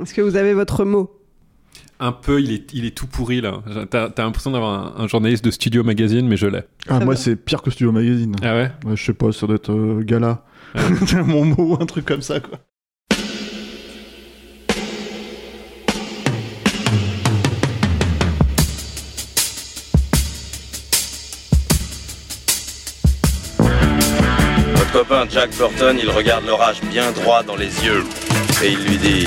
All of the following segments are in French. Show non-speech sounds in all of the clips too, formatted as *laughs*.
Est-ce que vous avez votre mot? Un peu, il est, il est tout pourri là. T'as t'as l'impression d'avoir un, un journaliste de Studio Magazine, mais je l'ai. Ah, moi, c'est pire que Studio Magazine. Ah ouais? Ouais, je sais pas, ça doit être euh, Gala. *laughs* Mon mot, un truc comme ça, quoi. Votre copain Jack Burton, il regarde l'orage bien droit dans les yeux et il lui dit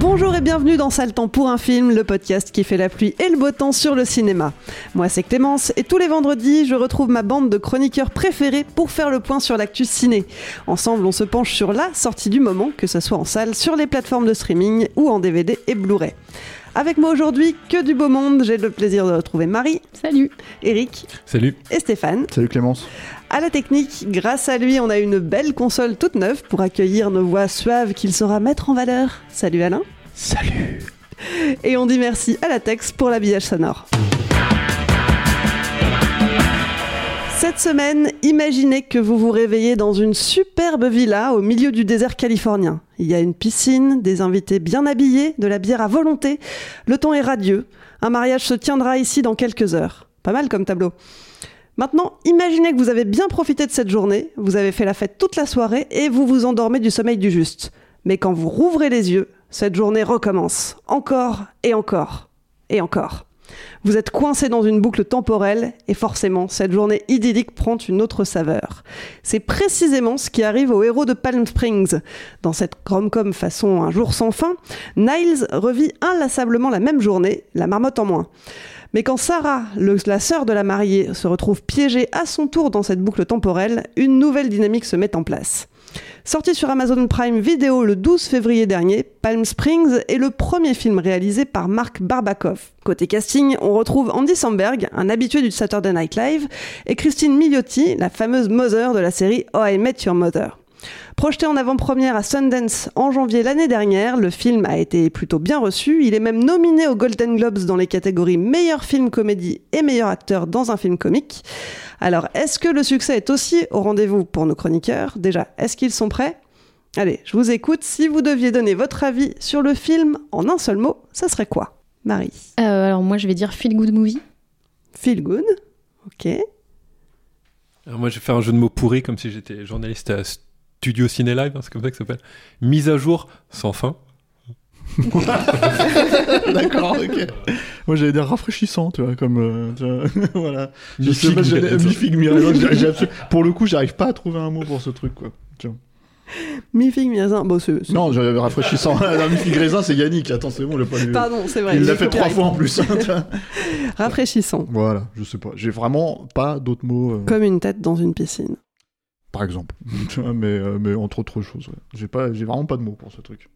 Bonjour et bienvenue dans Sale Temps pour un film, le podcast qui fait la pluie et le beau temps sur le cinéma. Moi c'est Clémence et tous les vendredis je retrouve ma bande de chroniqueurs préférés pour faire le point sur l'actu ciné. Ensemble on se penche sur la sortie du moment, que ce soit en salle, sur les plateformes de streaming ou en DVD et Blu-ray. Avec moi aujourd'hui, que du beau monde, j'ai le plaisir de retrouver Marie. Salut. Eric Salut. et Stéphane. Salut Clémence. À la technique, grâce à lui, on a une belle console toute neuve pour accueillir nos voix suaves qu'il saura mettre en valeur. Salut Alain. Salut. Et on dit merci à la Tex pour l'habillage sonore. Cette semaine, imaginez que vous vous réveillez dans une superbe villa au milieu du désert californien. Il y a une piscine, des invités bien habillés, de la bière à volonté. Le temps est radieux. Un mariage se tiendra ici dans quelques heures. Pas mal comme tableau. Maintenant, imaginez que vous avez bien profité de cette journée, vous avez fait la fête toute la soirée et vous vous endormez du sommeil du juste. Mais quand vous rouvrez les yeux, cette journée recommence. Encore et encore. Et encore. Vous êtes coincé dans une boucle temporelle et forcément, cette journée idyllique prend une autre saveur. C'est précisément ce qui arrive aux héros de Palm Springs. Dans cette rom-com façon Un jour sans fin, Niles revit inlassablement la même journée, la marmotte en moins. Mais quand Sarah, la sœur de la mariée, se retrouve piégée à son tour dans cette boucle temporelle, une nouvelle dynamique se met en place. Sorti sur Amazon Prime Video le 12 février dernier, Palm Springs est le premier film réalisé par Mark Barbakov. Côté casting, on retrouve Andy Samberg, un habitué du Saturday Night Live, et Christine Milioti, la fameuse Mother de la série Oh I Met Your Mother. Projeté en avant-première à Sundance en janvier l'année dernière, le film a été plutôt bien reçu. Il est même nominé aux Golden Globes dans les catégories meilleur film comédie et meilleur acteur dans un film comique. Alors, est-ce que le succès est aussi au rendez-vous pour nos chroniqueurs? Déjà, est-ce qu'ils sont prêts? Allez, je vous écoute. Si vous deviez donner votre avis sur le film en un seul mot, ça serait quoi? Marie Euh, alors moi je vais dire feel good movie. Feel good Ok. Alors moi, je vais faire un jeu de mots pourri comme si j'étais journaliste à Studio Ciné Live, hein, c'est comme ça que ça s'appelle. Mise à jour sans fin. *laughs* D'accord, ok. Moi, j'allais dire rafraîchissant, tu vois, comme. euh, tu vois, *laughs* voilà. Je sais pas, j'allais- mi-raisin. mi-figue, mi-raisin, j'ai- j'ai absolu- Pour le coup, j'arrive pas à trouver un mot pour ce truc, quoi. Tu vois. Mi-raisin. Bon, c'est- c'est- Non, j'avais rafraîchissant. *laughs* La mi-figue raisin, c'est Yannick. Attends, c'est bon, le pas. Pardon, c'est vrai. Il l'a fait trois fois en plus. hein, tu vois. Rafraîchissant. voilà, je sais pas. J'ai vraiment pas d'autres mots. euh, Comme une tête dans une piscine. Par exemple. *laughs* Mais, euh, mais entre autres choses, ouais. J'ai pas, j'ai vraiment pas de mots pour ce truc.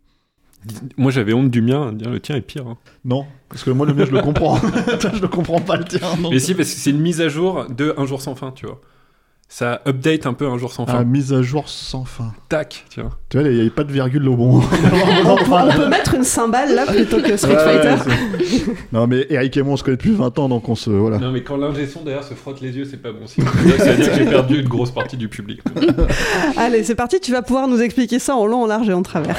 Moi, j'avais honte du mien. Le tien est pire. hein. Non, parce que moi, le mien, je le comprends. *laughs* *laughs* Je le comprends pas le tien. non. Mais si, parce que c'est une mise à jour de Un jour sans fin, tu vois. Ça update un peu Un jour sans fin. Ah, mise à jour sans fin. Tac, tu vois. Tu vois, il n'y avait pas de virgule au bon. *laughs* On peut, on peut mettre une cymbale là plutôt que Street ouais, Fighter. *laughs* non, mais Eric et moi, on se connaît depuis 20 ans, donc on se. Voilà. Non, mais quand l'ingé son derrière se frotte les yeux, c'est pas bon signe. Ça veut dire que j'ai perdu une grosse partie du public. *laughs* Allez, c'est parti, tu vas pouvoir nous expliquer ça en long, en large et en travers.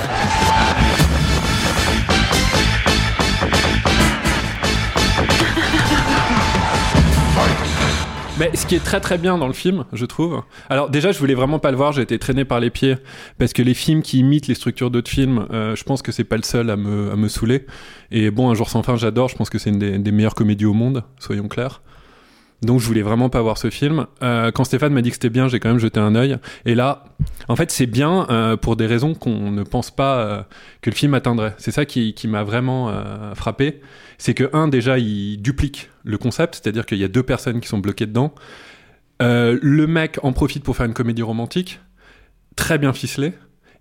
Ce qui est très très bien dans le film, je trouve. Alors déjà, je voulais vraiment pas le voir, j'ai été traîné par les pieds parce que les films qui imitent les structures d'autres films, euh, je pense que c'est pas le seul à me, saouler. Et bon, Un jour sans fin, j'adore, je pense que c'est une des meilleures comédies au monde, soyons clairs. Donc je voulais vraiment pas voir ce film. Euh, quand Stéphane m'a dit que c'était bien, j'ai quand même jeté un œil. Et là, en fait, c'est bien euh, pour des raisons qu'on ne pense pas euh, que le film atteindrait. C'est ça qui, qui m'a vraiment frappé. C'est que un, déjà, il duplique le concept, c'est-à-dire qu'il y a deux personnes qui sont bloquées dedans. Le mec en profite pour faire une comédie romantique, très bien ficelée.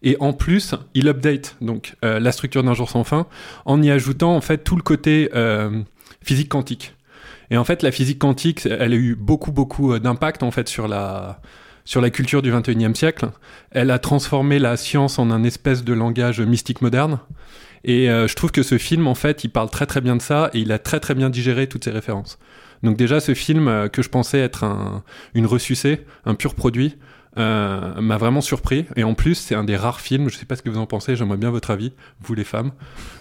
Et en plus, il update donc la structure d'un jour sans fin en y ajoutant en fait tout le côté physique quantique. Et en fait, la physique quantique, elle a eu beaucoup, beaucoup euh, d'impact en fait sur la sur la culture du 21e siècle. Elle a transformé la science en un espèce de langage mystique moderne. Et euh, je trouve que ce film, en fait, il parle très très bien de ça et il a très très bien digéré toutes ces références. Donc déjà, ce film euh, que je pensais être un, une ressucée, un pur produit, m'a vraiment surpris. Et en plus, c'est un des rares films, je sais pas ce que vous en pensez, j'aimerais bien votre avis, vous les femmes,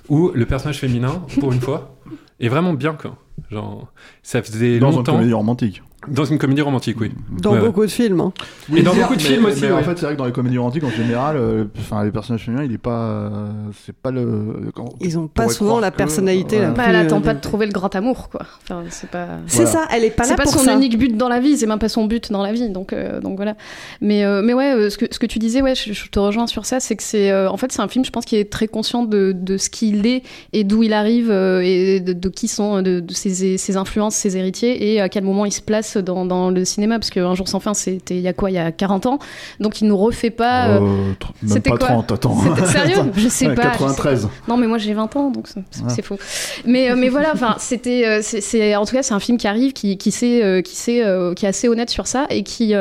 où le personnage féminin, pour une fois, est vraiment bien, quoi. Genre, ça faisait Dans une longtemps. comédie romantique. Dans une comédie romantique, oui. Dans Ouais, ouais. beaucoup de films. hein. Et dans beaucoup de mais- films aussi, Mais en fait, c'est vrai que dans les comédies romantiques, en général, euh, enfin, les personnages féminins, il est pas. euh, c'est pas le. quand- Ils ont on pas souvent la que- personnalité la. Bah, elle attend euh, pas de trouver le grand amour, quoi. Enfin, c'est pas. C'est Voilà. ça, elle est pas là C'est pas pour son ça. unique but dans la vie, c'est même pas son but dans la vie, donc euh, donc voilà. Mais euh, mais ouais, ce que ce que tu disais, ouais, je, je te rejoins sur ça, c'est que c'est euh, en fait c'est un film, je pense, qui est très conscient de, de ce qu'il est et d'où il arrive euh, et de, de qui sont de, de ses, ses influences, ses héritiers et à quel moment il se place dans, dans le cinéma, parce qu'un jour sans fin, c'était il y a quoi, il y a 40 ans, donc il nous refait pas. euh, Euh, c'était pas quoi 30, attends. *laughs* Sérieux? Je sais Ouais, pas. je sais 93. pas. Non, mais moi j'ai 20 ans, donc c'est Ah. faux. Mais, euh, mais voilà, enfin, c'était, euh, c'est, en tout cas, c'est un film qui arrive, qui, qui, sait, qui, sait, qui est assez honnête sur ça et qui.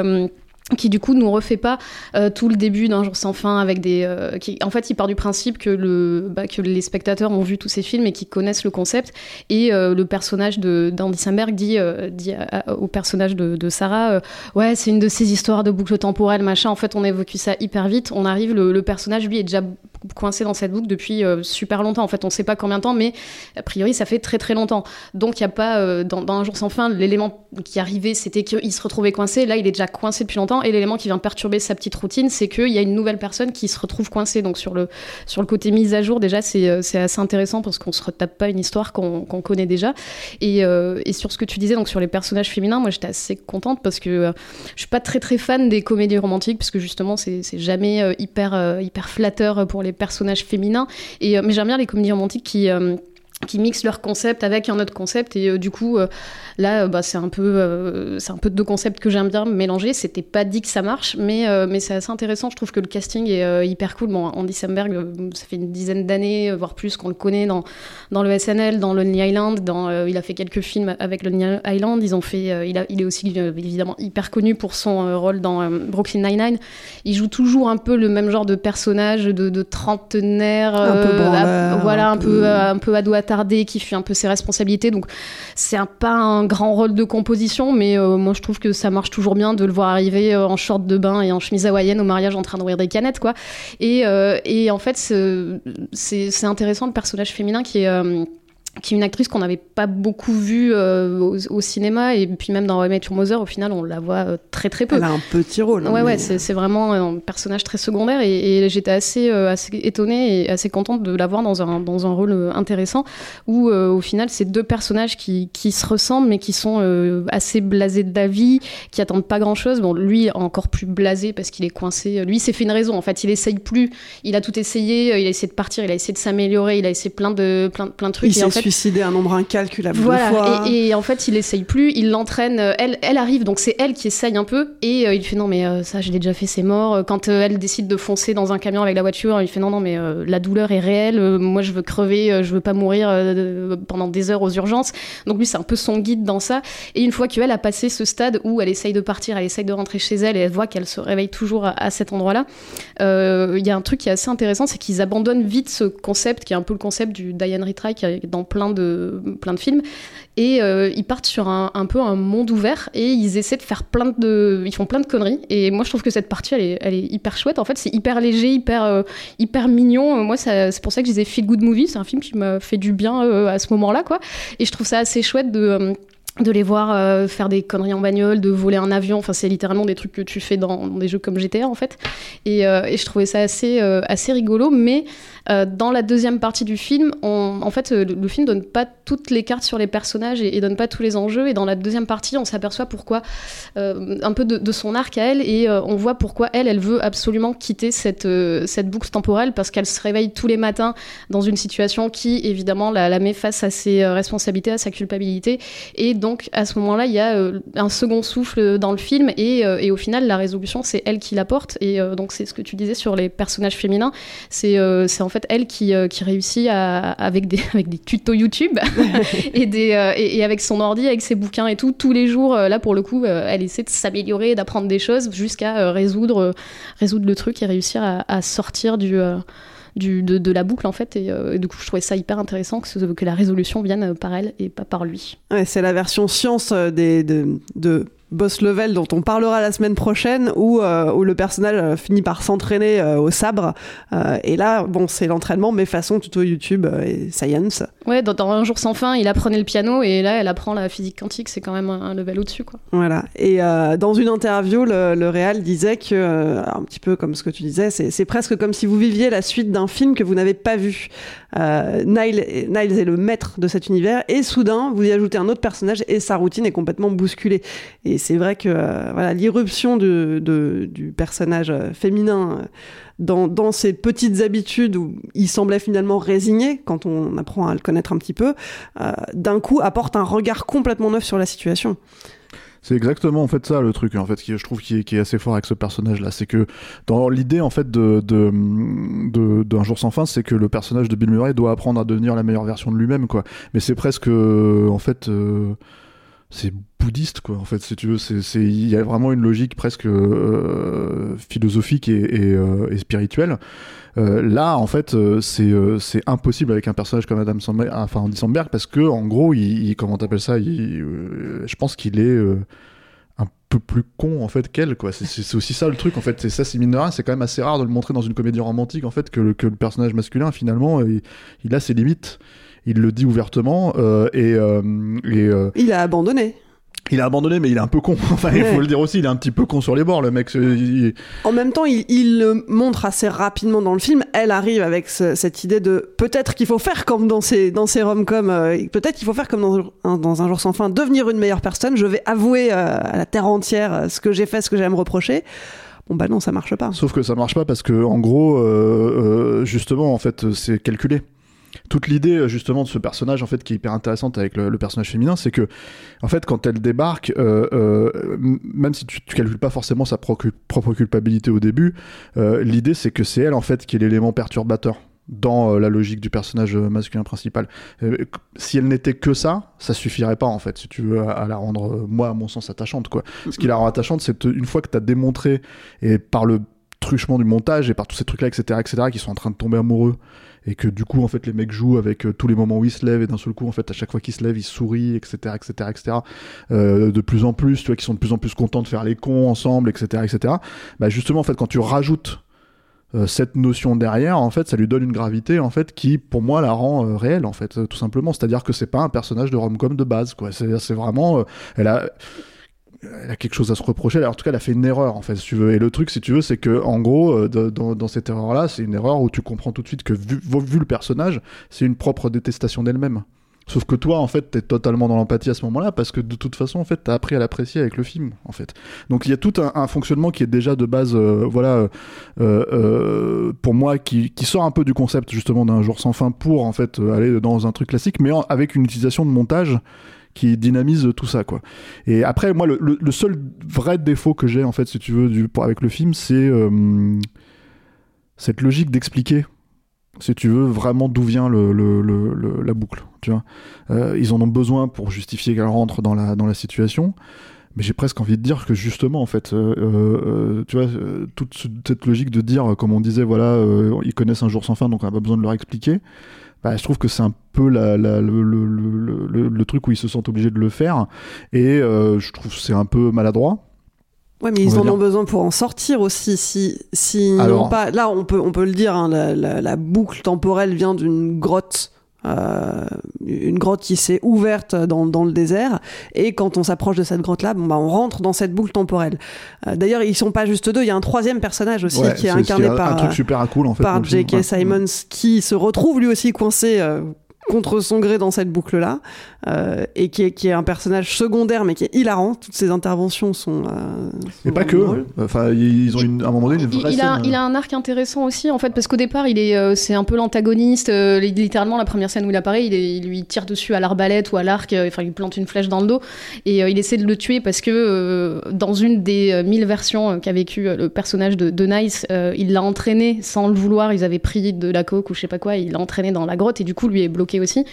Qui du coup nous refait pas euh, tout le début d'un jour sans fin avec des euh, en fait il part du principe bah, que les spectateurs ont vu tous ces films et qui connaissent le concept. Et euh, le personnage d'Andy Samberg dit au personnage de, Sarah ouais c'est une de ces histoires de boucle temporelle machin en fait on évoque ça hyper vite. On arrive le, personnage lui est déjà coincé dans cette boucle depuis super longtemps. En fait on sait pas combien de temps mais a priori ça fait très très longtemps. Donc il y a pas dans un jour sans fin l'élément qui arrivait c'était qu'il se retrouvait coincé. Là il est déjà coincé depuis longtemps et l'élément qui vient perturber sa petite routine c'est qu'il y a une nouvelle personne qui se retrouve coincée. Donc sur le sur le côté mise à jour déjà c'est euh, assez intéressant parce qu'on se retape pas une histoire qu'on qu'on connaît déjà. Et, euh, et sur ce que tu disais donc sur les personnages féminins moi j'étais assez contente parce que euh, je suis pas très très fan des comédies romantiques parce que justement c'est jamais euh, hyper hyper flatteur pour les personnages féminins. Et mais j'aime bien les comédies romantiques qui qui mixent leur concept avec un autre concept. Et euh, du coup euh, là euh, bah, c'est un peu c'est un peu deux concepts que j'aime bien mélanger c'était pas dit que ça marche mais mais c'est assez intéressant. Je trouve que le casting est hyper cool. Bon Andy Samberg ça fait une dizaine d'années voire plus qu'on le connaît dans dans le SNL dans Lonely Island dans il a fait quelques films avec Lonely Island. Ils ont fait il a il est aussi évidemment hyper connu pour son rôle dans Brooklyn Nine-Nine. Il joue toujours un peu le même genre de personnage de, de trentenaire Un peu branleur, à- voilà un un peu- peu un peu ado qui fuit un peu ses responsabilités. Donc c'est pas un grand rôle de composition mais euh, moi je trouve que ça marche toujours bien de le voir arriver euh, en short de bain et en chemise hawaïenne au mariage en train d'ouvrir des canettes quoi. Et, euh, et en fait c'est intéressant le personnage féminin qui est qui est une actrice qu'on n'avait pas beaucoup vue euh, au, au cinéma et puis même dans Met Your Mother au final on la voit euh, très très peu Elle a un petit rôle. hein, Ouais, mais- ouais, c'est c'est vraiment un personnage très secondaire et, et j'étais assez, euh, assez étonnée et assez contente de la voir dans un, dans un rôle euh, intéressant où euh, au final c'est deux personnages qui, qui se ressemblent mais qui sont euh, assez blasés de la vie, qui attendent pas grand chose. Bon, lui encore plus blasé parce qu'il est coincé. Lui, c'est fait une raison. En fait, il essaye plus. Il a tout essayé. euh, Il a essayé de partir. Il a essayé de s'améliorer. Il a essayé plein de, plein, plein de trucs. Il et en s'est fait, suicidé un nombre incalculable de voilà, fois. et, et en fait, il essaye plus, il l'entraîne. euh, Elle, elle arrive, donc c'est elle qui essaye un peu, et euh, il fait non, mais euh, ça, je l'ai déjà fait, c'est mort. Quand euh, elle décide de foncer dans un camion avec la voiture, il fait non, non, mais la douleur est réelle. moi, je veux crever, je veux pas mourir pendant des heures aux urgences. Donc lui, c'est un peu son guide dans ça. Et une fois qu'elle a passé ce stade où elle essaye de partir, elle essaye de rentrer chez elle, et elle voit qu'elle se réveille toujours à, à cet endroit-là. Il y a un truc qui est assez intéressant, c'est qu'ils abandonnent vite ce concept, qui est un peu le concept du Diane Retry, qui est dans plein de plein de films. Et euh, ils partent sur un, un peu un monde ouvert et ils essaient de faire plein de ils font plein de conneries. Et moi je trouve que cette partie elle est, elle est hyper chouette. En fait c'est hyper léger hyper euh, hyper mignon. Moi c'est pour ça que je disais feel good movie. C'est un film qui m'a fait du bien euh, à ce moment là quoi. Et je trouve ça assez chouette de de les voir euh, faire des conneries en bagnole, de voler un avion. Enfin, c'est littéralement des trucs que tu fais dans, des jeux comme GTA en fait. Et, euh, et je trouvais ça assez, euh, assez rigolo. Mais dans la deuxième partie du film, en fait, le, le, film donne pas toutes les cartes sur les personnages et, et, donne pas tous les enjeux. Et dans la deuxième partie, on s'aperçoit pourquoi un peu de, de, son arc à elle et on voit pourquoi elle, elle veut absolument quitter cette, cette boucle temporelle parce qu'elle se réveille tous les matins dans une situation qui évidemment la, la met face à ses responsabilités, à sa culpabilité et donc donc à ce moment-là, il y a euh, un second souffle dans le film et, euh, et au final, la résolution, c'est elle qui l'apporte. Et euh, donc c'est ce que tu disais sur les personnages féminins, c'est en fait elle qui, qui réussit à, avec, des, *laughs* avec des tutos YouTube *laughs* et, des, et, et, avec son ordi, avec ses bouquins et tout, tous les jours, là pour le coup, elle essaie de s'améliorer, d'apprendre des choses jusqu'à résoudre, résoudre le truc et réussir à, à sortir du de, la boucle en fait. Et, euh, et, du coup, je trouvais ça hyper intéressant que, la résolution vienne par elle et pas par lui. Ouais, c'est la version science euh, des, de, de boss level dont on parlera la semaine prochaine où, euh, où le personnage euh, finit par s'entraîner euh, au sabre. Euh, et là bon c'est l'entraînement mais façon tuto YouTube et science. Ouais dans, dans, un jour sans fin il apprenait le piano et là elle apprend la physique quantique c'est quand même un, un level au dessus quoi. Voilà. Et dans une interview le, le réal disait que un petit peu comme ce que tu disais c'est presque comme si vous viviez la suite d'un film que vous n'avez pas vu. Niles, Niles est le maître de cet univers et soudain vous y ajoutez un autre personnage et sa routine est complètement bousculée. Et c'est vrai que euh, l'irruption du personnage euh, féminin euh, dans, dans ses petites habitudes où il semblait finalement résigné quand on apprend à le connaître un petit peu, d'un coup apporte un regard complètement neuf sur la situation. C'est exactement en fait ça le truc en fait qui je trouve qui est, assez fort avec ce personnage là, c'est que dans l'idée en fait de d'un jour sans fin, c'est que le personnage de Bill Murray doit apprendre à devenir la meilleure version de lui-même quoi. Mais c'est presque en fait c'est bouddhiste quoi en fait si tu veux. C'est il y a vraiment une logique presque euh, philosophique et, euh, spirituelle. Euh, là en fait c'est impossible avec un personnage comme Adam Sandberg enfin Andy Samberg parce que en gros il, comment t'appelles ça je pense qu'il est un peu plus con en fait qu'elle quoi. C'est aussi ça le truc en fait. C'est ça c'est mine c'est quand même assez rare de le montrer dans une comédie romantique en fait que le, personnage masculin finalement il a ses limites il le dit ouvertement euh, et, euh, et euh, il a abandonné. Il a abandonné, mais il est un peu con. *laughs* Enfin, il faut le dire aussi, il est un petit peu con sur les bords, le mec. Il... En même temps, il, il, le montre assez rapidement dans le film. Elle arrive avec ce, cette idée de peut-être qu'il faut faire comme dans ces, dans ces rom-coms, euh, peut-être qu'il faut faire comme dans un, dans un jour sans fin, devenir une meilleure personne. Je vais avouer euh, à la terre entière ce que j'ai fait, ce que j'ai à me reprocher. Bon bah non, ça marche pas. Sauf que ça marche pas parce que en gros, euh, justement, en fait, c'est calculé toute l'idée justement de ce personnage en fait qui est hyper intéressante avec le, personnage féminin c'est que en fait quand elle débarque euh, euh, même si tu, tu calcules pas forcément sa pro propre culpabilité au début euh, l'idée c'est que c'est elle en fait qui est l'élément perturbateur dans la logique du personnage masculin principal. si elle n'était que ça, ça suffirait pas en fait, si tu veux, à, à la rendre, moi à mon sens, attachante quoi. Ce qui la rend attachante, c'est une fois que tu as démontré, et par le truchement du montage et par tous ces trucs là, etc., etc., qui sont en train de tomber amoureux et que du coup en fait les mecs jouent avec euh, tous les moments où ils se lèvent et d'un seul coup en fait à chaque fois qu'ils se lèvent ils sourient etc etc etc de plus en plus tu vois qu'ils sont de plus en plus contents de faire les cons ensemble etc etc bah justement en fait quand tu rajoutes euh, cette notion derrière en fait ça lui donne une gravité en fait qui pour moi la rend euh, réelle en fait tout simplement c'est à dire que c'est pas un personnage de rom-com de base quoi c'est vraiment elle a elle a quelque chose à se reprocher. Alors, en tout cas, elle a fait une erreur, en fait, si tu veux. Et le truc, si tu veux, c'est que, en gros, euh, dans, cette erreur-là, c'est une erreur où tu comprends tout de suite que, vu, le personnage, c'est une propre détestation d'elle-même. Sauf que toi, en fait, t'es totalement dans l'empathie à ce moment-là, parce que de toute façon, en fait, t'as appris à l'apprécier avec le film, en fait. Donc il y a tout un, fonctionnement qui est déjà de base, euh, voilà, euh, pour moi, qui, sort un peu du concept justement d'un jour sans fin pour en fait aller dans un truc classique, mais avec une utilisation de montage qui dynamise tout ça quoi. Et après moi le, seul vrai défaut que j'ai en fait si tu veux avec le film c'est euh, cette logique d'expliquer si tu veux vraiment d'où vient la boucle tu vois euh, ils en ont besoin pour justifier qu'elle rentre dans la dans la situation mais j'ai presque envie de dire que justement en fait euh, tu vois toute cette logique de dire comme on disait voilà ils connaissent un jour sans fin donc on n'a pas besoin de leur expliquer bah, je trouve que c'est un peu la, la, le, le, le, le, truc où ils se sentent obligés de le faire. Et euh, je trouve que c'est un peu maladroit. Ouais, mais ils en dire. ont besoin pour en sortir aussi. Si, si Alors... pas, là, on peut, on peut le dire, hein, la, la, la, boucle temporelle vient d'une grotte Euh, une grotte qui s'est ouverte dans, dans, le désert et quand on s'approche de cette grotte là bon, bah, on rentre dans cette boucle temporelle euh, d'ailleurs ils sont pas juste deux il y a un troisième personnage aussi Ouais, qui est incarné un- par un truc super cool en fait. par. J.K. Ouais. Simons qui se retrouve lui aussi coincé euh, contre son gré dans cette boucle là et qui est, qui est un personnage secondaire mais qui est hilarant toutes ses interventions sont, euh, Et sont pas que. drôles. Enfin, ils ont une, à un moment donné une Il, vraie il a, scène. il a un arc intéressant aussi en fait parce qu'au départ il est euh, c'est un peu l'antagoniste euh, li- littéralement la première scène où il apparaît il, est- il lui tire dessus à l'arbalète ou à l'arc euh, enfin il lui plante une flèche dans le dos et euh, il essaie de le tuer parce que euh, dans une des euh, mille versions euh, qu'a vécu euh, le personnage de, de Nice euh, il l'a entraîné sans le vouloir ils avaient pris de la coke ou je sais pas quoi il l'a entraîné dans la grotte et du coup lui est bloqué aussi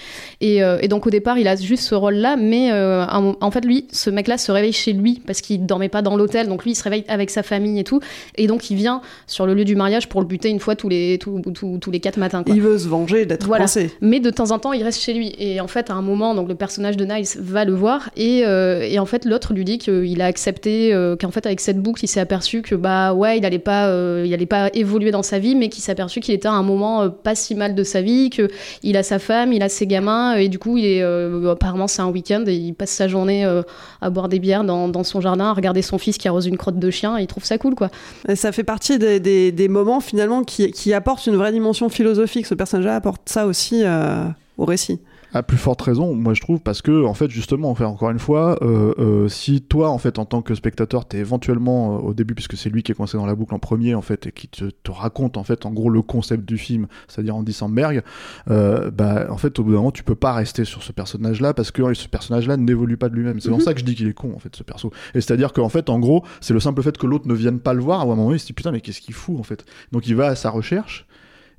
et, euh, et donc au départ il a juste ce rôle là mais euh, en, en fait lui ce mec là se réveille chez lui parce qu'il dormait pas dans l'hôtel donc lui il se réveille avec sa famille et tout et donc il vient sur le lieu du mariage pour le buter une fois tous les, tous, tous- tous les quatre matins. Quoi. il veut se venger d'être Voilà. coincé Mais de temps en temps, il reste chez lui. Et en fait, à un moment, donc le personnage de Nice va le voir. Et, euh, et en fait, l'autre lui dit qu'il a accepté, qu'en fait, avec cette boucle, il s'est aperçu que, bah ouais, il allait pas, il allait pas évoluer dans sa vie, mais qu'il s'est aperçu qu'il était à un moment pas si mal de sa vie, qu'il a sa femme, il a ses gamins. Et du coup, il est, euh, apparemment, c'est un week-end et il passe sa journée euh, à boire des bières dans, son jardin, à regarder son fils qui arrose une crotte de chien. Et il trouve ça cool, quoi. Ça fait partie des, moments finalement qui, qui apportent une vraie dimension philosophique. Ce personnage-là apporte ça aussi euh, au récit. À plus forte raison, moi je trouve, parce que en fait justement, enfin, encore une fois, euh, euh, si toi en fait en tant que spectateur, t'es éventuellement euh, au début, puisque c'est lui qui est coincé dans la boucle en premier en fait, et qui te, te raconte en fait en gros le concept du film, c'est-à-dire Andy Samberg, bah en fait au bout d'un moment tu peux pas rester sur ce personnage-là parce que ce personnage-là n'évolue pas de lui-même. C'est pour Mhm. ça que je dis qu'il est con en fait ce perso. Et c'est-à-dire qu'en fait en gros c'est le simple fait que l'autre ne vienne pas le voir, à un moment donné il se dit putain mais qu'est-ce qu'il fout en fait? Donc il va à sa recherche.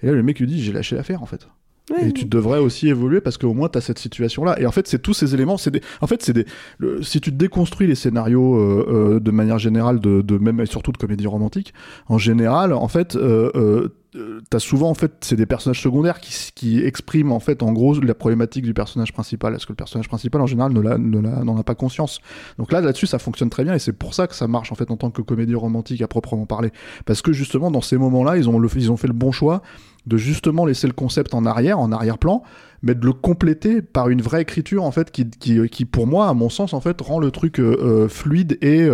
Et là, le mec lui dit J'ai lâché l'affaire en fait. Et tu devrais aussi évoluer parce qu'au moins tu as cette situation-là. Et en fait, c'est tous ces éléments. C'est des... En fait, c'est des. le- Si tu déconstruis les scénarios euh, euh, de manière générale, de, de même et surtout de comédie romantique, en général, en fait, euh, euh, euh, t'as souvent en fait c'est des personnages secondaires qui, qui expriment en fait en gros la problématique du personnage principal. Est-ce que le personnage principal en général ne l'a- ne l'a- n'en a pas conscience Donc là, là-dessus, ça fonctionne très bien et c'est pour ça que ça marche en fait en tant que comédie romantique à proprement parler. Parce que justement, dans ces moments-là, ils ont, le, ils ont fait le bon choix de justement laisser le concept en arrière, en arrière-plan, mais de le compléter par une vraie écriture en fait qui, qui, qui pour moi, à mon sens, en fait, rend le truc euh, euh, fluide et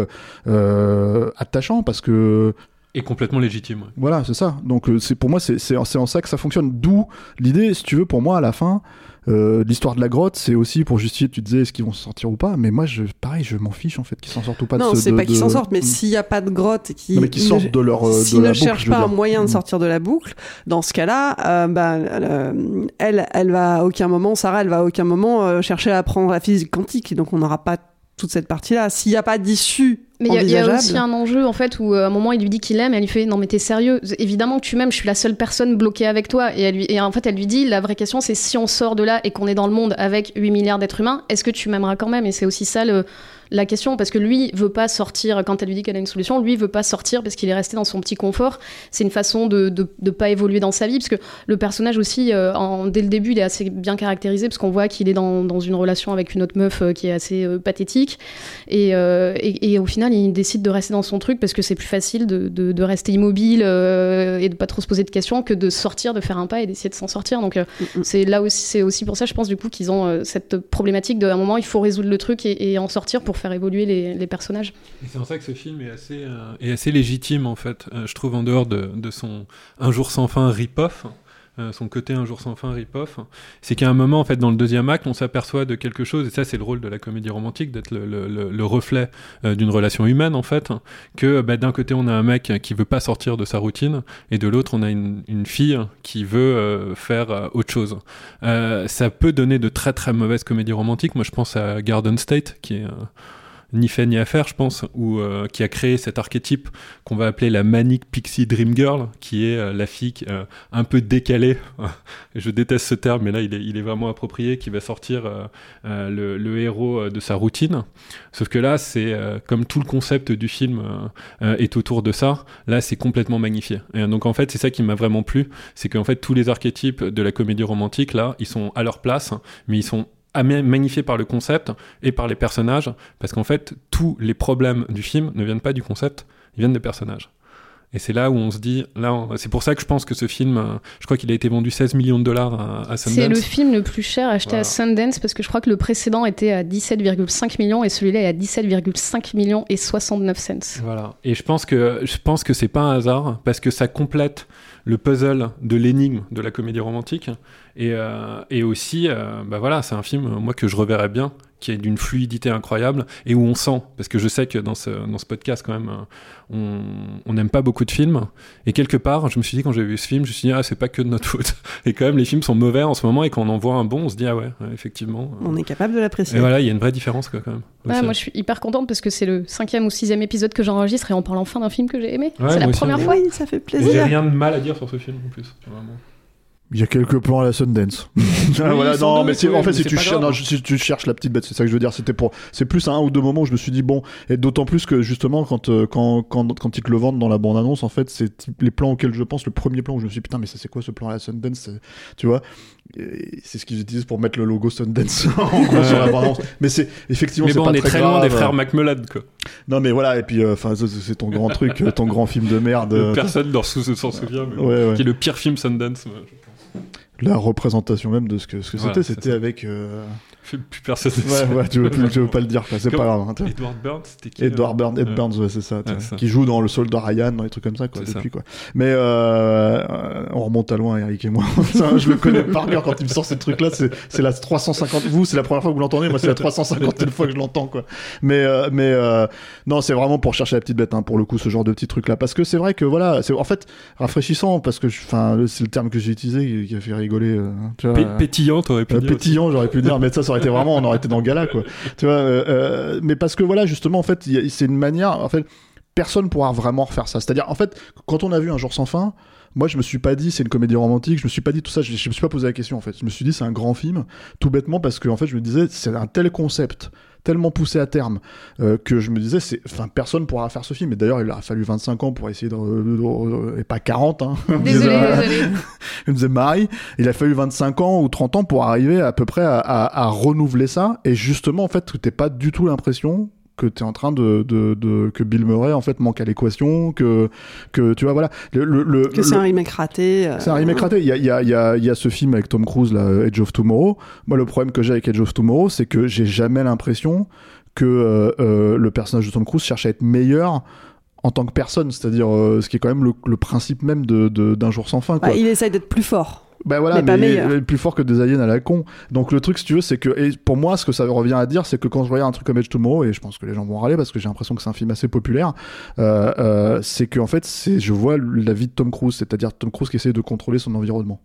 euh, attachant parce que Et complètement légitime. ouais. voilà, c'est ça. Donc euh, c'est pour moi c'est c'est en ça que ça fonctionne. D'où l'idée, si tu veux, pour moi à la fin, euh, l'histoire de la grotte, c'est aussi pour justifier. Tu disais est-ce qu'ils vont s'en sortir ou pas, mais moi je pareil, je m'en fiche en fait qu'ils s'en sortent ou pas. de non, ce- c'est pas qu'ils s'en sortent, mais s'il n'y a pas de grotte et qu'ils sortent de leur, euh, de s'ils la ne boucle, cherchent pas un moyen de Mm. sortir de la boucle, dans ce cas-là, euh, bah, euh, elle, elle va à aucun moment, Sarah, elle va à aucun moment euh, chercher à apprendre la physique quantique, donc on n'aura pas toute cette partie-là. S'il n'y a pas d'issue Mais il y a- y, aussi un enjeu en fait où euh, à un moment il lui dit qu'il aime et elle lui fait non mais t'es sérieux. Évidemment que tu m'aimes je suis la seule personne bloquée avec toi. Et, elle lui, et en fait elle lui dit la vraie question c'est si on sort de là et qu'on est dans le monde avec 8 milliards d'êtres humains est-ce que tu m'aimeras quand même? Et c'est aussi ça le, la question parce que lui veut pas sortir quand elle lui dit qu'elle a une solution lui veut pas sortir parce qu'il est resté dans son petit confort. C'est une façon de, de, de pas évoluer dans sa vie parce que le personnage aussi euh, en, dès le début il est assez bien caractérisé parce qu'on voit qu'il est dans, dans une relation avec une autre meuf euh, qui est assez euh, pathétique. Et, et, et au final, il décide de rester dans son truc parce que c'est plus facile de, de, rester immobile et de pas trop se poser de questions que de sortir, de faire un pas et d'essayer de s'en sortir. Donc c'est là aussi, c'est aussi pour ça, je pense du coup qu'ils ont cette problématique de à un moment, il faut résoudre le truc et, et en sortir pour faire évoluer les, les personnages. Et c'est en ça que ce film est assez, euh, légitime, en fait. Euh, je trouve, en dehors de, de son Un jour sans fin rip-off, euh, son côté Un jour sans fin rip-off, c'est qu'à un moment, en fait, dans le deuxième acte, on s'aperçoit de quelque chose, et ça, c'est le rôle de la comédie romantique, d'être le, le- le- le reflet euh, d'une relation humaine, en fait, que bah, d'un côté, on a un mec qui veut pas sortir de sa routine, et de l'autre, on a une, fille qui veut euh, faire euh, autre chose. Euh, ça peut donner de très très mauvaises comédies romantiques. Moi, je pense à Garden State, qui est... ni fait ni à faire, je pense, ou euh, qui a créé cet archétype qu'on va appeler la manic pixie dream girl, qui est euh, la fille euh, un peu décalée. *laughs* je déteste ce terme, mais là il est, vraiment approprié, qui va sortir euh, euh, le, le héros de sa routine. Sauf que là, c'est comme tout le concept du film est autour de ça. Là, c'est complètement magnifié. Et donc en fait, c'est ça qui m'a vraiment plu, c'est qu'en fait tous les archétypes de la comédie romantique là, ils sont à leur place, mais ils sont magnifiés par le concept et par les personnages, parce qu'en fait, tous les problèmes du film ne viennent pas du concept, ils viennent des personnages. Et c'est là où on se dit, là, c'est pour ça que je pense que ce film, euh, je crois qu'il a été vendu 16 millions de dollars à, à Sundance. C'est le film le plus cher acheté Voilà. à Sundance parce que je crois que le précédent était à 17,5 millions et celui-là est à 17,5 millions et 69 cents. Voilà. Et je pense que je pense que c'est pas un hasard parce que ça complète le puzzle de l'énigme de la comédie romantique et, euh, et aussi euh, bah voilà c'est un film moi que je reverrais bien qui est d'une fluidité incroyable et où on sent parce que je sais que dans ce dans ce podcast quand même euh, on on n'aime pas beaucoup de films et quelque part je me suis dit quand j'ai vu ce film je me suis dit ah c'est pas que de notre *laughs* faute et quand même les films sont mauvais en ce moment et quand on en voit un bon on se dit ah ouais, ouais, effectivement On est capable de l'apprécier. et voilà il y a une vraie différence quoi, quand même Ouais, moi je suis hyper contente parce que c'est le cinquième ou sixième épisode que j'enregistre et on parle enfin d'un film que j'ai aimé. Ouais, c'est la première fois. Oui, ça fait Et j'ai plaisir. rien de mal à dire sur ce film en plus vraiment. Il y a quelques plans à la Sundance. *laughs* Voilà, non, mais en fait, mais si tu, pas cher- grave. non, si tu cherches la petite bête, c'est ça que je veux dire. C'était pour, c'est plus à un ou deux moments où je me suis dit bon, et d'autant plus que justement quand euh, quand quand quand ils te le vendent dans la bande annonce, en fait, c'est les plans auxquels je pense. Le premier plan où je me suis dit, putain, mais ça c'est quoi ce plan à la Sundance c'est- Tu vois, c'est ce qu'ils utilisent pour mettre le logo Sundance *laughs* en gros sur la bande annonce. Mais c'est effectivement, mais bon pas on est très très loin grave. des frères McMullen quoi Non, mais voilà, et puis enfin, ça, c'est ton grand truc, euh, ton grand film de merde. euh, Personne ne s'en souvient, mais Ouais, ouais. qui est le pire film Sundance. je pense. La représentation même de ce que, ce que Voilà, c'était, c'était ça. avec. euh, Plus personne ne Ouais, ouais, tu veux, plus, tu veux pas le dire, c'est pas grave. hein. Edward Burns, c'était qui Edward euh, Burns, Ed ouais. Burns, ouais, c'est ça, qui joue dans le soldat Ryan, dans les trucs comme ça, quoi, depuis, ça. quoi. Mais euh, euh, on remonte à loin, Eric et moi. *laughs* Je le connais par cœur quand il me sort ces trucs-là. C'est, la 350. Vous, c'est la première fois que vous l'entendez. Moi, c'est la 350e fois que je l'entends, quoi. Mais, euh, mais euh, non, c'est vraiment pour chercher la petite bête, hein, pour le coup, ce genre de petits trucs-là, parce que c'est vrai que voilà, c'est en fait rafraîchissant, parce que, enfin, c'est le terme que j'ai utilisé qui a fait rigoler. euh, tu vois, Pé- euh, pétillant, t'aurais pu euh, dire. pétillant, j'aurais pu dire, mais ça, ça aurait été vraiment, on aurait été dans le gala, quoi. *laughs* Tu vois, mais parce que voilà, justement, en fait, il y a- c'est une manière, en fait, personne pourra vraiment refaire ça. C'est-à-dire, en fait, quand on a vu Un jour sans fin, moi, je me suis pas dit c'est une comédie romantique, je me suis pas dit tout ça, je, je me suis pas posé la question, en fait. Je me suis dit c'est un grand film, tout bêtement, parce que, en fait, je me disais, c'est un tel concept tellement poussé à terme euh, que je me disais c'est enfin personne pourra faire ce film et d'ailleurs il a fallu 25 ans pour essayer de, de- de- et pas 40 hein Désolé, *laughs* désolé. *laughs* il me disait Marie, il a fallu 25 ans ou 30 ans pour arriver à peu près à, à- à renouveler ça. Et justement, en fait, t'es pas du tout l'impression que t'es en train de, de, de- que Bill Murray en fait manque à l'équation, que que tu vois voilà le, le, le- Que c'est un remake raté. euh, c'est un remake raté. Il y a, il y, a, il y, a, y a ce film avec Tom Cruise, là, Edge of Tomorrow. Moi, le problème que j'ai avec Edge of Tomorrow, c'est que j'ai jamais l'impression que euh, euh, le personnage de Tom Cruise cherche à être meilleur en tant que personne. C'est-à-dire, euh, ce qui est quand même le, le principe même de- de- d'un jour sans fin. Quoi. bah, il essaye d'être plus fort. Bah voilà, mais mais, pas meilleur. il est plus fort que des aliens à la con. Donc le truc, si tu veux, c'est que, et pour moi, ce que ça revient à dire, c'est que quand je regarde un truc comme Edge Tomorrow, et je pense que les gens vont râler parce que j'ai l'impression que c'est un film assez populaire, euh, euh, c'est que en fait, c'est, je vois la vie de Tom Cruise, c'est-à-dire Tom Cruise qui essaie de contrôler son environnement.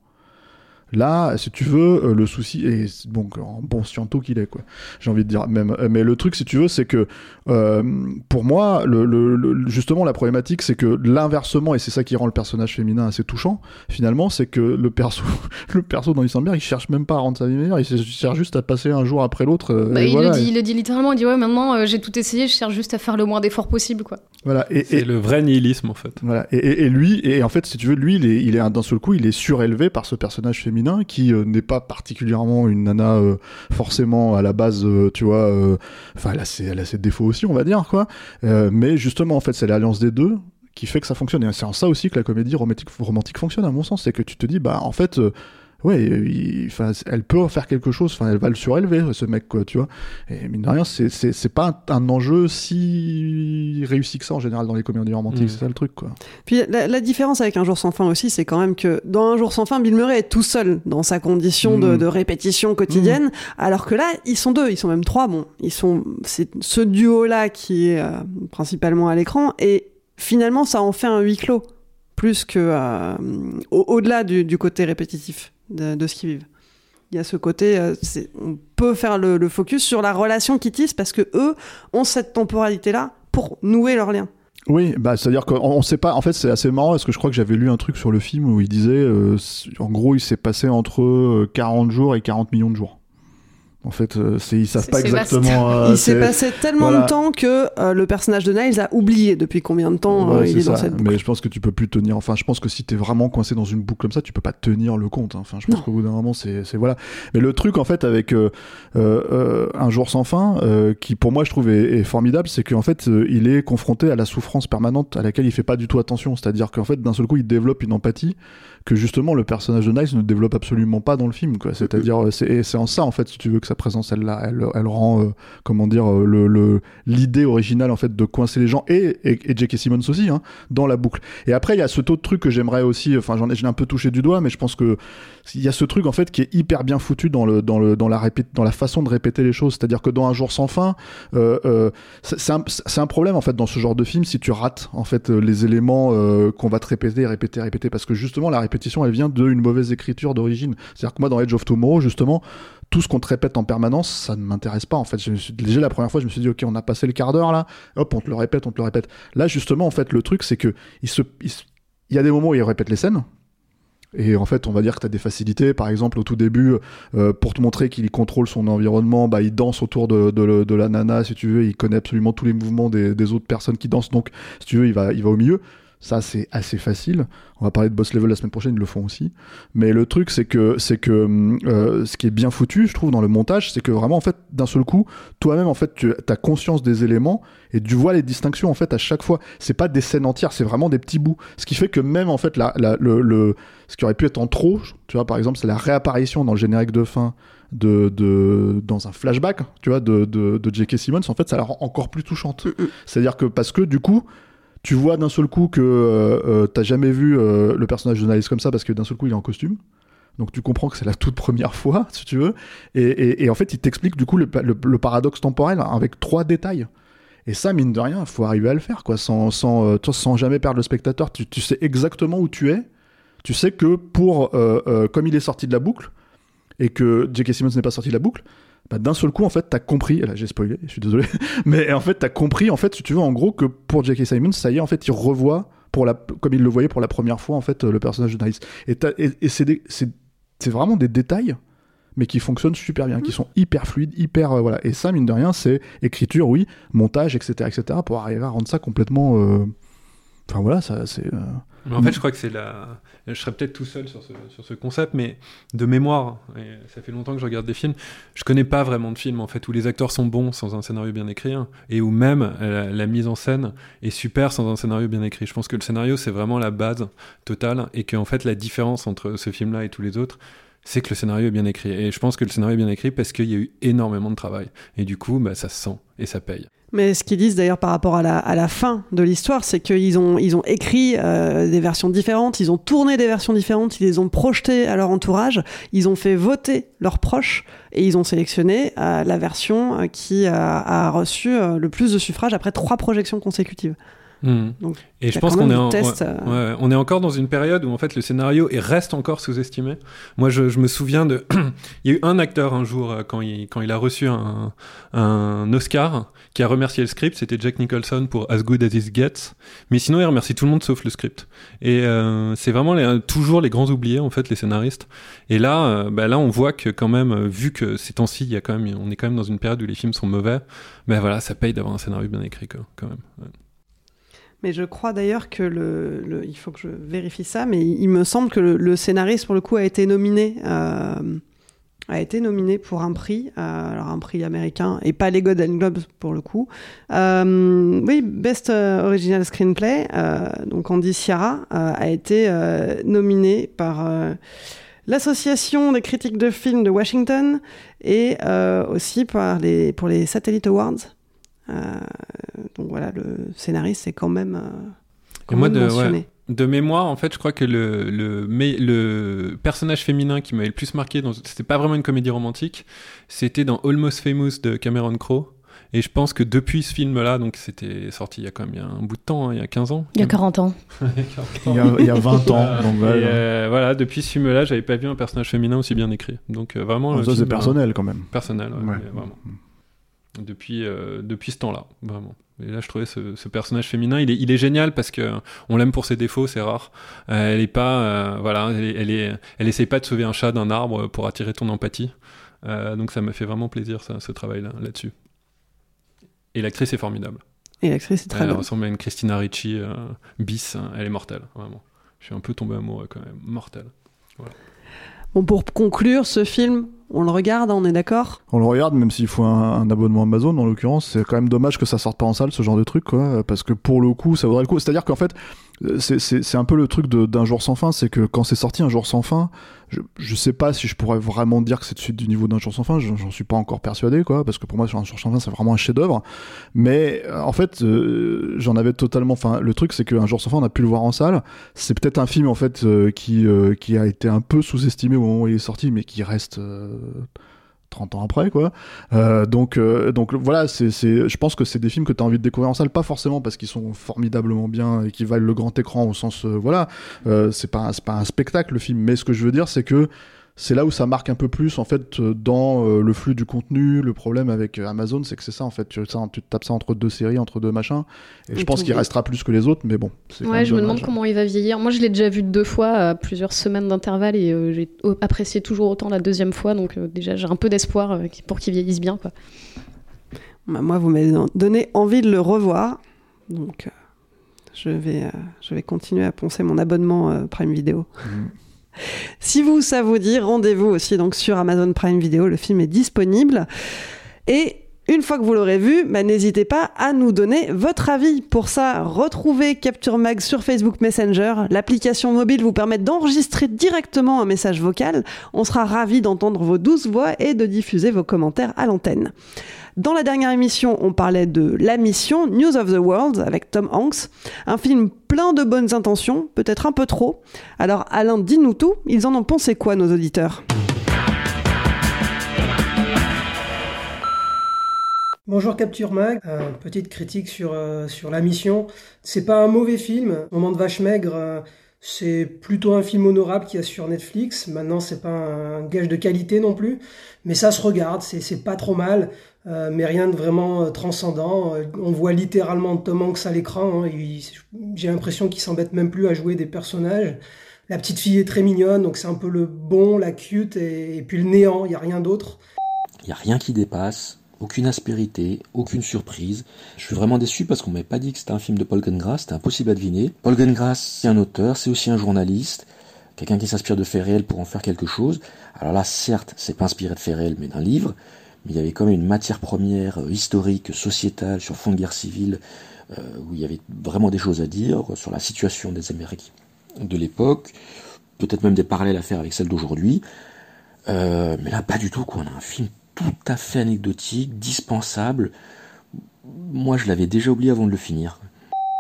Là, si tu veux, euh, le souci est bon, en bon sciento qu'il est, quoi. J'ai envie de dire même. Euh, Mais le truc, si tu veux, c'est que euh, pour moi, le, le- le- justement, la problématique, c'est que l'inversement, et c'est ça qui rend le personnage féminin assez touchant, finalement, c'est que le perso, *laughs* le perso dans Isenberg, il cherche même pas à rendre sa vie meilleure, il cherche juste à passer un jour après l'autre. Bah, il, voilà, le dit, et- il le dit littéralement, il dit ouais maintenant euh, j'ai tout essayé, je cherche juste à faire le moins d'efforts possible quoi. voilà. Et, C'est et- le vrai nihilisme en fait. Voilà. Et, et- et lui, et en fait, si tu veux, lui, il est, il est un- d'un seul coup, il est surélevé par ce personnage féminin qui euh, n'est pas particulièrement une nana euh, forcément à la base, euh, tu vois. Enfin, elle a ses, défauts aussi, on va dire, quoi. Mais justement, en fait, c'est l'alliance des deux qui fait que ça fonctionne. Et c'est en ça aussi que la comédie romantique fonctionne, à mon sens, c'est que tu te dis, bah, en fait. Euh, Ouais, il- enfin, elle peut faire quelque chose. Enfin, elle va le surélever, ce mec, quoi, tu vois. Et mine de rien, c'est pas un, un enjeu si réussi que ça en général dans les comédies romantiques. Mm. C'est ça le truc, quoi. Puis la, la différence avec Un jour sans fin aussi, c'est quand même que dans Un jour sans fin, Bill Murray est tout seul dans sa condition de, Mm. de répétition quotidienne, alors que là, ils sont deux, ils sont même trois. Bon, ils sont, c'est ce duo-là qui est euh, principalement à l'écran, et finalement, ça en fait un huis clos, plus que euh, au- au-delà du, du côté répétitif de, ce qu'ils vivent. Il y a ce côté, euh, on peut faire le, focus sur la relation qu'ils tissent parce que eux ont cette temporalité-là pour nouer leur lien. Oui, bah c'est-à-dire qu'on on sait pas. En fait, c'est assez marrant parce que je crois que j'avais lu un truc sur le film où il disait, euh, en gros, il s'est passé entre euh, 40 jours et 40 millions de jours. En fait, euh, c'est ils savent pas exactement. euh, il s'est passé tellement voilà. de temps que euh, le personnage de Niles a oublié depuis combien de temps euh, il est dans ça. cette boucle. Mais je pense que tu peux plus tenir. Enfin, je pense que si t'es vraiment coincé dans une boucle comme ça, tu peux pas tenir le compte. hein. Enfin, je pense qu'au bout d'un moment, c'est c'est- voilà. Mais le truc en fait avec euh, euh, euh, un jour sans fin, euh, qui pour moi je trouve est, est formidable, c'est qu'en fait euh, il est confronté à la souffrance permanente à laquelle il fait pas du tout attention. C'est-à-dire qu'en fait d'un seul coup il développe une empathie que justement le personnage de Nice ne développe absolument pas dans le film. C'est-à-dire euh, c'est c'est en ça en fait si tu veux que sa présence elle elle, elle rend euh, comment dire euh, le le- l'idée originale en fait de coincer les gens et et, et J.K. Simmons aussi hein, dans la boucle. Et après, il y a ce autre truc que j'aimerais aussi, enfin, j'en ai, je l'ai un peu touché du doigt, mais je pense que il y a ce truc en fait qui est hyper bien foutu dans le dans le dans la répé- dans la façon de répéter les choses. C'est-à-dire que dans un jour sans fin, euh, euh, c'est un, c'est un problème en fait dans ce genre de film si tu rates en fait euh, les éléments qu'on va te répéter, répéter, répéter, parce que justement la répétition elle vient d'une mauvaise écriture d'origine. C'est-à-dire que moi dans Edge of Tomorrow justement tout ce qu'on te répète en permanence, ça ne m'intéresse pas en fait. Déjà la première fois, je me suis dit ok, on a passé le quart d'heure là, hop, on te le répète, on te le répète. Là justement en fait, le truc c'est que il y a des moments où il répète les scènes. Et en fait, on va dire que tu as des facilités. Par exemple, au tout début, euh, pour te montrer qu'il contrôle son environnement, bah, il danse autour de, la nana, si tu veux. Il connaît absolument tous les mouvements des, des autres personnes qui dansent. Donc, si tu veux, il va, il va au milieu. Ça, c'est assez facile. On va parler de Boss Level la semaine prochaine, ils le font aussi. Mais le truc, c'est que, c'est que euh, ce qui est bien foutu, je trouve, dans le montage, c'est que vraiment, en fait, d'un seul coup, toi-même, en fait, tu as conscience des éléments et tu vois les distinctions, en fait, à chaque fois. C'est pas des scènes entières, c'est vraiment des petits bouts. Ce qui fait que même, en fait, la, la- le, le- ce qui aurait pu être en trop, tu vois, par exemple, c'est la réapparition dans le générique de fin de, de dans un flashback, tu vois, de, de, de J.K. Simmons, en fait, ça la rend encore plus touchante. C'est-à-dire que parce que du coup, tu vois d'un seul coup que euh, euh, t'as jamais vu euh, le personnage de Niles comme ça parce que d'un seul coup il est en costume. Donc tu comprends que c'est la toute première fois, *laughs* si tu veux. Et, en fait, il t'explique du coup le, paradoxe temporel avec trois détails. Et ça, mine de rien, faut arriver à le faire, quoi, sans, sans, euh, sans jamais perdre le spectateur. Tu, sais exactement où tu es. Tu sais que pour, comme il est sorti de la boucle, et que J.K. Simmons n'est pas sorti de la boucle, bah, d'un seul coup, en fait, t'as compris, et là j'ai spoilé, je suis désolé, *laughs* mais en fait, t'as compris, en fait, si tu veux, en gros, que pour J.K. Simmons, ça y est, en fait, il revoit, pour la, comme il le voyait pour la première fois, en fait, le personnage de Niles. Et, t'as- et, et c'est vraiment des détails, mais qui fonctionnent super bien, qui sont hyper fluides, hyper, euh, voilà. Et ça, mine de rien, c'est écriture, oui, montage, etc., etc., pour arriver à rendre ça complètement, euh, enfin voilà, ça, c'est. euh, Mais en fait, je crois que c'est la. Je serais peut-être tout seul sur ce, sur ce concept, mais de mémoire, et ça fait longtemps que je regarde des films, je connais pas vraiment de films en fait où les acteurs sont bons sans un scénario bien écrit, hein, et où même euh, la, la mise en scène est super sans un scénario bien écrit. Je pense que le scénario c'est vraiment la base totale, et qu'en fait la différence entre ce film-là et tous les autres, c'est que le scénario est bien écrit. Et je pense que le scénario est bien écrit parce qu'il y a eu énormément de travail, et du coup, bah, ça se sent et ça paye. Mais ce qu'ils disent d'ailleurs par rapport à la, fin de l'histoire, c'est qu'ils ont, ils ont écrit euh, des versions différentes, ils ont tourné des versions différentes, ils les ont projetées à leur entourage, ils ont fait voter leurs proches et ils ont sélectionné euh, la version euh, qui a, reçu le plus de suffrages après trois projections consécutives. Hmm. Donc, Et je pense qu'on est, du en- test, ouais, euh. ouais, on est encore dans une période où en fait le scénario est- reste encore sous-estimé. Moi, je, je me souviens de, *clears throat* il y a eu un acteur un jour euh, quand il quand il a reçu un, un Oscar qui a remercié le script, c'était Jack Nicholson pour As Good as It Gets. Mais sinon, il remercie tout le monde sauf le script. Et euh, c'est vraiment les- toujours les grands oubliés en fait, les scénaristes. Et là, euh, bah, là, on voit que quand même, vu que ces temps-ci, il y a quand même, on est quand même dans une période où les films sont mauvais. Ben voilà, ça paye d'avoir un scénario bien écrit quoi, quand même. Ouais. Mais je crois d'ailleurs que le, le- il faut que je vérifie ça, mais il, me semble que le, le scénariste pour le coup a été nominé, euh, a été nominé pour un prix, euh, alors un prix américain et pas les Golden Globes pour le coup. Euh, oui, Best euh, Original Screenplay. euh, donc Andy Sciarra euh, a été nominé par l'association des critiques de films de Washington et aussi par les pour les Satellite Awards. Euh, donc voilà, le scénariste est quand même, euh, quand Et moi, même de, mentionné. ouais, de mémoire, en fait, je crois que le, le, mais, le personnage féminin qui m'avait le plus marqué, dans- c'était pas vraiment une comédie romantique, c'était dans Almost Famous de Cameron Crowe. Et je pense que depuis ce film-là, donc c'était sorti il y a quand même il y a un bout de temps, hein, il y a 15 ans. Il y a 40 ans. *laughs* Il y a, il y a 20 ans. Voilà. Et, euh, voilà, depuis ce film-là, j'avais pas vu un personnage féminin aussi bien écrit. Donc euh, vraiment. Ah, ça, c'est personnel, quand même. Personnel, ouais, Ouais. vraiment. Depuis, euh, depuis ce temps-là, vraiment. Et là, je trouvais ce, ce personnage féminin, il est, il est génial parce que on l'aime pour ses défauts, c'est rare. Euh, elle est pas, euh, voilà, elle, est- elle est, elle essaye pas de sauver un chat d'un arbre pour attirer ton empathie. Euh, donc ça m'a fait vraiment plaisir ça, ce travail-là là-dessus. Et l'actrice est formidable. Et l'actrice est très Elle ressemble à une Christina Ricci euh, bis. hein. Elle est mortelle, vraiment. Je suis un peu tombé amoureux quand même. Mortelle. Voilà. Bon, pour conclure, ce film, on le regarde, on est d'accord? On le regarde, même s'il faut un, abonnement Amazon, en l'occurrence. C'est quand même dommage que ça sorte pas en salle, ce genre de truc, quoi. Parce que pour le coup, ça vaudrait le coup. C'est-à-dire qu'en fait, euh, c'est- un peu le truc d'un jour sans fin. C'est que quand c'est sorti un jour sans fin, je, sais pas si je pourrais vraiment dire que c'est de suite du niveau d'un jour sans fin. J'en suis pas encore persuadé, quoi. Parce que pour moi, sur un jour sans fin, c'est vraiment un chef-d'œuvre. Mais euh, en fait, euh, j'en avais totalement. Enfin, le truc, c'est qu'un jour sans fin, on a pu le voir en salle. C'est peut-être un film, en fait, euh, qui, qui a été un peu sous-estimé au moment où il est sorti, mais qui reste. Euh, 30 ans après quoi. Euh, donc euh, donc voilà c'est je pense que c'est des films que tu as envie de découvrir en salle. Pas forcément parce qu'ils sont formidablement bien et qui valent le grand écran au sens euh, voilà. Euh, c'est pas c'est pas un spectacle le film. Mais ce que je veux dire c'est que c'est là où ça marque un peu plus en fait euh, dans euh, le flux du contenu le problème avec euh, Amazon c'est que c'est ça en fait tu, ça, tu tapes ça entre deux séries entre deux machins et je pense qu'il restera plus que les autres mais bon Ouais, même je me demande comment il va vieillir. Moi, je l'ai déjà vu deux fois à plusieurs semaines d'intervalle et euh, j'ai apprécié toujours autant la deuxième fois. Donc, euh, déjà, j'ai un peu d'espoir euh, pour qu'il vieillisse bien. Quoi. Bah, Moi, vous m'avez donné envie de le revoir. Donc, euh, je, vais, euh, je vais continuer à poncer mon abonnement euh, Prime Video. Si vous, ça vous dit, rendez-vous aussi donc sur Amazon Prime Video. Le film est disponible. Et une fois que vous l'aurez vu, bah, n'hésitez pas à nous donner votre avis. Pour ça, retrouvez Capture Mag sur Facebook Messenger. L'application mobile vous permet d'enregistrer directement un message vocal. On sera ravis d'entendre vos douces voix et de diffuser vos commentaires à l'antenne. Dans la dernière émission, on parlait de La Mission, News of the World, avec Tom Hanks. Un film plein de bonnes intentions, peut-être un peu trop. Alors Alain, dis-nous tout, ils en ont pensé quoi nos auditeurs? Bonjour Capture Mag, Euh, petite critique sur, euh, sur la mission. C'est pas un mauvais film, Moment de vache maigre, euh, c'est plutôt un film honorable qui a sur Netflix. Maintenant, c'est pas un gage de qualité non plus, mais ça se regarde, c'est pas trop mal, euh, mais rien de vraiment euh, transcendant. Euh, on voit littéralement Tom Hanks à l'écran, hein, j'ai l'impression qu'il s'embête même plus à jouer des personnages. La petite fille est très mignonne, donc c'est un peu le bon, la cute, et, puis le néant, il y a rien d'autre. Il n'y a rien qui dépasse, aucune aspérité, aucune surprise. Je suis vraiment déçu parce qu'on m'avait pas dit que c'était un film de Paul Greengrass, c'était impossible à deviner. Paul Greengrass, c'est un auteur, c'est aussi un journaliste, quelqu'un qui s'inspire de faits réels pour en faire quelque chose. Alors là, certes, c'est pas inspiré de faits réels, mais d'un livre, il y avait quand même une matière première euh, historique, sociétale, sur fond de guerre civile, euh, où il y avait vraiment des choses à dire sur la situation des Américains de l'époque, peut-être même des parallèles à faire avec celle d'aujourd'hui. Euh, mais là, pas du tout, quoi. On a un film tout à fait anecdotique, dispensable. Moi, je l'avais déjà oublié avant de le finir.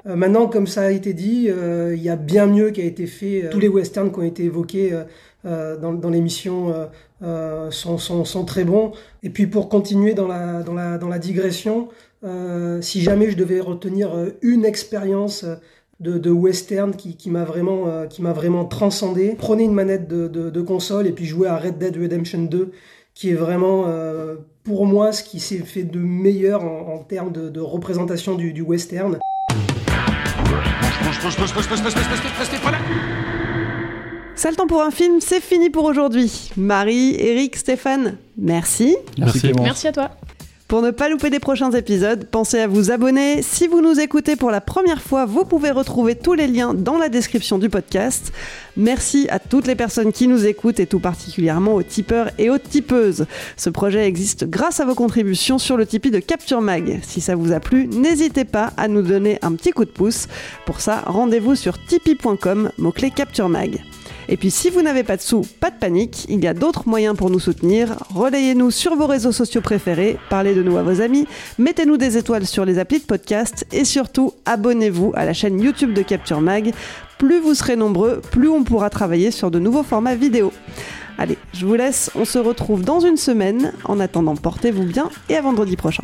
Maintenant, comme ça a été dit, il y a bien mieux qui a été fait. Tous les westerns qui ont été évoqués dans l'émission euh, euh, sont, très bons. Et puis pour continuer dans la, digression, euh, si jamais je devais retenir euh, une expérience euh, de, western qui, m'a vraiment, euh, qui vraiment transcendé, prenez une manette de, console et puis jouez à Red Dead Redemption 2 qui est vraiment euh, pour moi ce qui s'est fait de meilleur en, termes de, représentation du western. C'est le temps pour un film, c'est fini pour aujourd'hui. Marie, Eric, Stéphane, merci. Merci. Merci à toi. Pour ne pas louper des prochains épisodes, pensez à vous abonner. Si vous nous écoutez pour la première fois, vous pouvez retrouver tous les liens dans la description du podcast. Merci à toutes les personnes qui nous écoutent et tout particulièrement aux tipeurs et aux tipeuses. Ce projet existe grâce à vos contributions sur le Tipeee de Capture Mag. Si ça vous a plu, n'hésitez pas à nous donner un petit coup de pouce. Pour ça, rendez-vous sur tipeee.com, mot-clé Capture Mag. Et puis si vous n'avez pas de sous, pas de panique, il y a d'autres moyens pour nous soutenir. Relayez-nous sur vos réseaux sociaux préférés, parlez de nous à vos amis, mettez-nous des étoiles sur les applis de podcast et surtout abonnez-vous à la chaîne YouTube de Capture Mag. Plus vous serez nombreux, plus on pourra travailler sur de nouveaux formats vidéo. Allez, je vous laisse, on se retrouve dans une semaine. En attendant, portez-vous bien et à vendredi prochain.